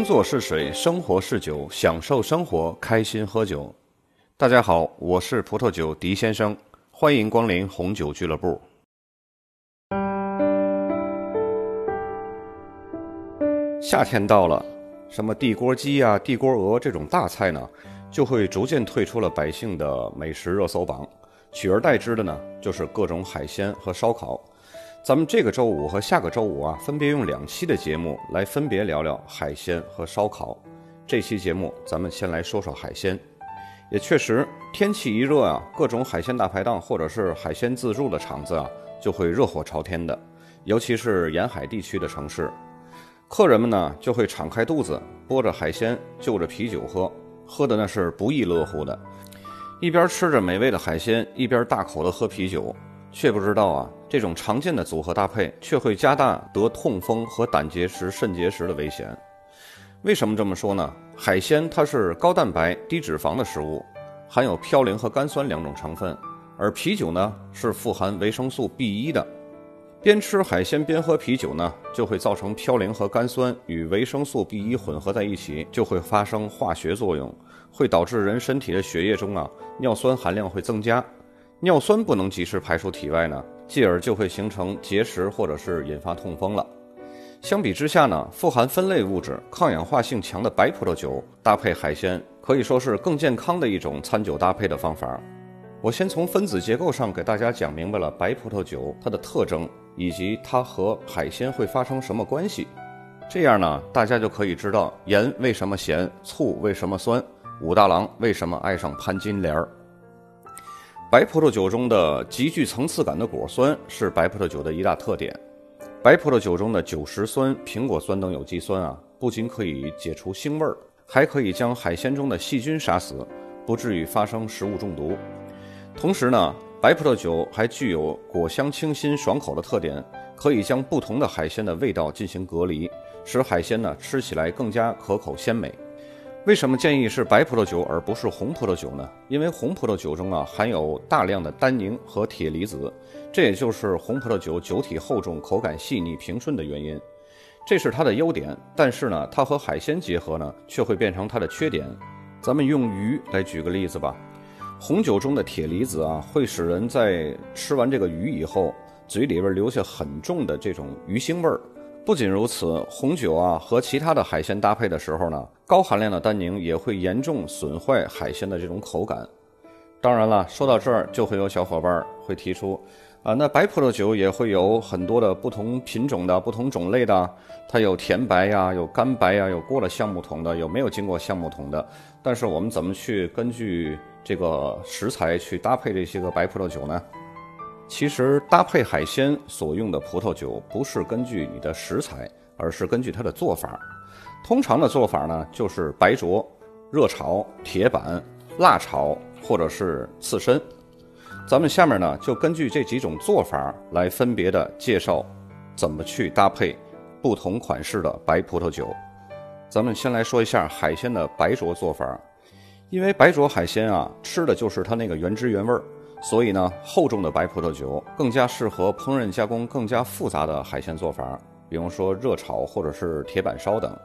工作是水，生活是酒，享受生活，开心喝酒。大家好，我是葡萄酒狄先生，欢迎光临红酒俱乐部。夏天到了，什么地锅鸡呀、地锅鹅这种大菜呢，就会逐渐退出了百姓的美食热搜榜，取而代之的呢，就是各种海鲜和烧烤。咱们这个周五和下个周五啊，分别用两期的节目来分别聊聊海鲜和烧烤。这期节目咱们先来说说海鲜。也确实，天气一热啊，各种海鲜大排档或者是海鲜自助的场子啊，就会热火朝天的。尤其是沿海地区的城市，客人们呢就会敞开肚子，剥着海鲜，就着啤酒喝，喝的那是不亦乐乎的。一边吃着美味的海鲜，一边大口的喝啤酒。却不知道啊，这种常见的组合搭配却会加大得痛风和胆结石、肾结石的危险。为什么这么说呢？海鲜它是高蛋白、低脂肪的食物，含有嘌呤和甘酸两种成分，而啤酒呢是富含维生素 B1 的。边吃海鲜边喝啤酒呢，就会造成嘌呤和甘酸与维生素 B1 混合在一起，就会发生化学作用，会导致人身体的血液中啊尿酸含量会增加。尿酸不能及时排出体外呢，继而就会形成结石或者是引发痛风了。相比之下呢，富含酚类物质、抗氧化性强的白葡萄酒搭配海鲜，可以说是更健康的一种餐酒搭配的方法。我先从分子结构上给大家讲明白了白葡萄酒它的特征，以及它和海鲜会发生什么关系。这样呢，大家就可以知道盐为什么咸，醋为什么酸，武大郎为什么爱上潘金莲儿。白葡萄酒中的极具层次感的果酸是白葡萄酒的一大特点。白葡萄酒中的酒石酸、苹果酸等有机酸啊，不仅可以解除腥味儿，还可以将海鲜中的细菌杀死，不至于发生食物中毒。同时呢，白葡萄酒还具有果香清新、爽口的特点，可以将不同的海鲜的味道进行隔离，使海鲜呢吃起来更加可口鲜美。为什么建议是白葡萄酒而不是红葡萄酒呢？因为红葡萄酒中啊含有大量的单宁和铁离子，这也就是红葡萄酒酒体厚重、口感细腻、平顺的原因。这是它的优点，但是呢，它和海鲜结合呢，却会变成它的缺点。咱们用鱼来举个例子吧，红酒中的铁离子啊，会使人在吃完这个鱼以后，嘴里边留下很重的这种鱼腥味儿。不仅如此，红酒啊和其他的海鲜搭配的时候呢，高含量的单宁也会严重损坏海鲜的这种口感。当然了，说到这儿，就会有小伙伴会提出，啊，那白葡萄酒也会有很多的不同品种的不同种类的，它有甜白呀，有干白呀，有过了橡木桶的，有没有经过橡木桶的？但是我们怎么去根据这个食材去搭配这些个白葡萄酒呢？其实搭配海鲜所用的葡萄酒不是根据你的食材，而是根据它的做法。通常的做法呢，就是白灼、热炒、铁板、辣炒或者是刺身。咱们下面呢，就根据这几种做法来分别的介绍怎么去搭配不同款式的白葡萄酒。咱们先来说一下海鲜的白灼做法，因为白灼海鲜啊，吃的就是它那个原汁原味儿。所以呢，厚重的白葡萄酒更加适合烹饪加工更加复杂的海鲜做法，比如说热炒或者是铁板烧等。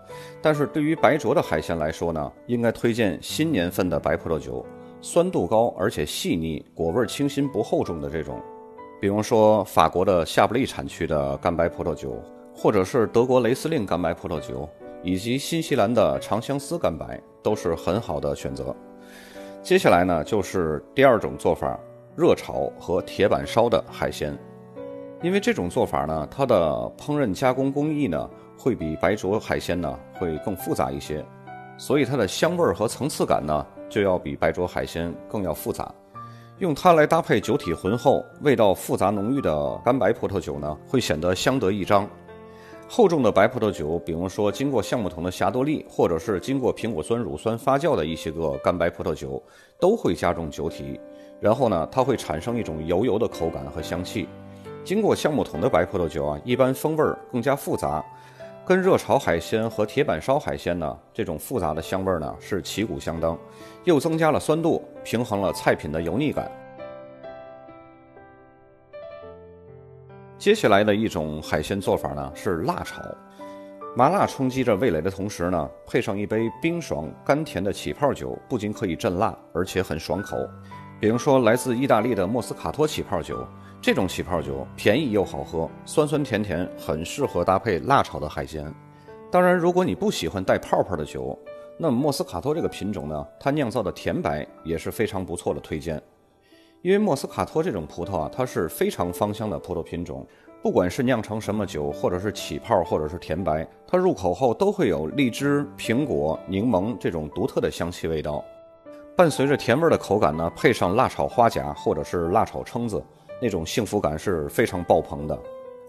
但是对于白灼的海鲜来说呢，应该推荐新年份的白葡萄酒，酸度高而且细腻，果味清新不厚重的这种。比如说法国的夏布利产区的干白葡萄酒，或者是德国雷司令干白葡萄酒，以及新西兰的长相思干白，都是很好的选择。接下来呢，就是第二种做法。热炒和铁板烧的海鲜，因为这种做法呢，它的烹饪加工工艺呢，会比白灼海鲜呢会更复杂一些，所以它的香味和层次感呢，就要比白灼海鲜更要复杂。用它来搭配酒体浑厚、味道复杂浓郁的干白葡萄酒呢，会显得相得益彰。厚重的白葡萄酒，比如说经过橡木桶的霞多丽，或者是经过苹果酸乳酸发酵的一些个干白葡萄酒，都会加重酒体。然后呢，它会产生一种油油的口感和香气。经过橡木桶的白葡萄酒啊，一般风味儿更加复杂，跟热炒海鲜和铁板烧海鲜呢这种复杂的香味儿呢是旗鼓相当，又增加了酸度，平衡了菜品的油腻感。接下来的一种海鲜做法呢是辣炒。麻辣冲击着味蕾的同时呢，配上一杯冰爽甘甜的起泡酒，不仅可以镇辣，而且很爽口。比如说来自意大利的莫斯卡托起泡酒，这种起泡酒便宜又好喝，酸酸甜甜，很适合搭配辣炒的海鲜。当然，如果你不喜欢带泡泡的酒，那么莫斯卡托这个品种呢，它酿造的甜白也是非常不错的推荐。因为莫斯卡托这种葡萄啊，它是非常芳香的葡萄品种，不管是酿成什么酒，或者是起泡，或者是甜白，它入口后都会有荔枝、苹果、柠檬这种独特的香气味道，伴随着甜味的口感呢，配上辣炒花甲或者是辣炒蛏子，那种幸福感是非常爆棚的。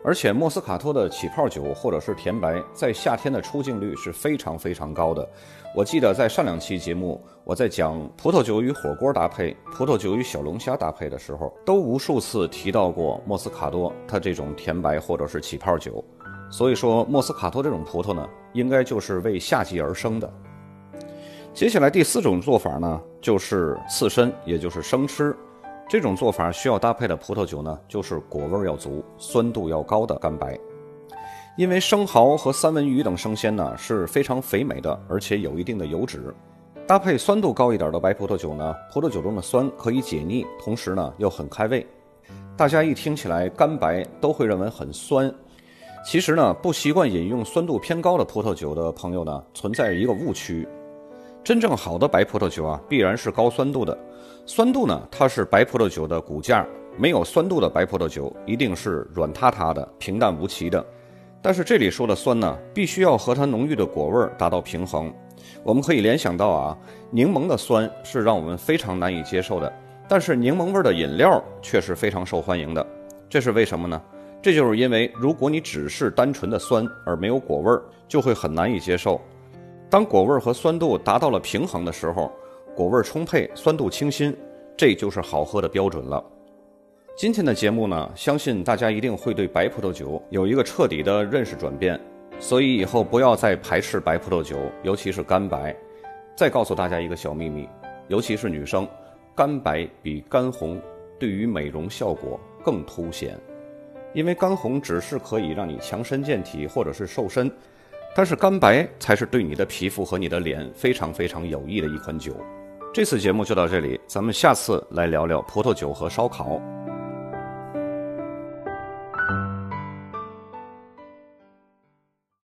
而且莫斯卡托的起泡酒或者是甜白，在夏天的出镜率是非常非常高的。我记得在上两期节目，我在讲葡萄酒与火锅搭配、葡萄酒与小龙虾搭配的时候，都无数次提到过莫斯卡托它这种甜白或者是起泡酒。所以说，莫斯卡托这种葡萄呢，应该就是为夏季而生的。接下来第四种做法呢，就是刺身，也就是生吃。这种做法需要搭配的葡萄酒呢，就是果味要足、酸度要高的干白。因为生蚝和三文鱼等生鲜呢是非常肥美的，而且有一定的油脂，搭配酸度高一点的白葡萄酒呢，葡萄酒中的酸可以解腻，同时呢又很开胃。大家一听起来干白都会认为很酸，其实呢不习惯饮用酸度偏高的葡萄酒的朋友呢存在一个误区，真正好的白葡萄酒啊必然是高酸度的，酸度呢它是白葡萄酒的骨架，没有酸度的白葡萄酒一定是软塌塌的、平淡无奇的。但是这里说的酸呢，必须要和它浓郁的果味儿达到平衡。我们可以联想到啊，柠檬的酸是让我们非常难以接受的，但是柠檬味的饮料却是非常受欢迎的。这是为什么呢？这就是因为如果你只是单纯的酸而没有果味儿，就会很难以接受。当果味和酸度达到了平衡的时候，果味充沛，酸度清新，这就是好喝的标准了。今天的节目呢，相信大家一定会对白葡萄酒有一个彻底的认识转变，所以以后不要再排斥白葡萄酒，尤其是干白。再告诉大家一个小秘密，尤其是女生，干白比干红对于美容效果更凸显，因为干红只是可以让你强身健体或者是瘦身，但是干白才是对你的皮肤和你的脸非常非常有益的一款酒。这次节目就到这里，咱们下次来聊聊葡萄酒和烧烤。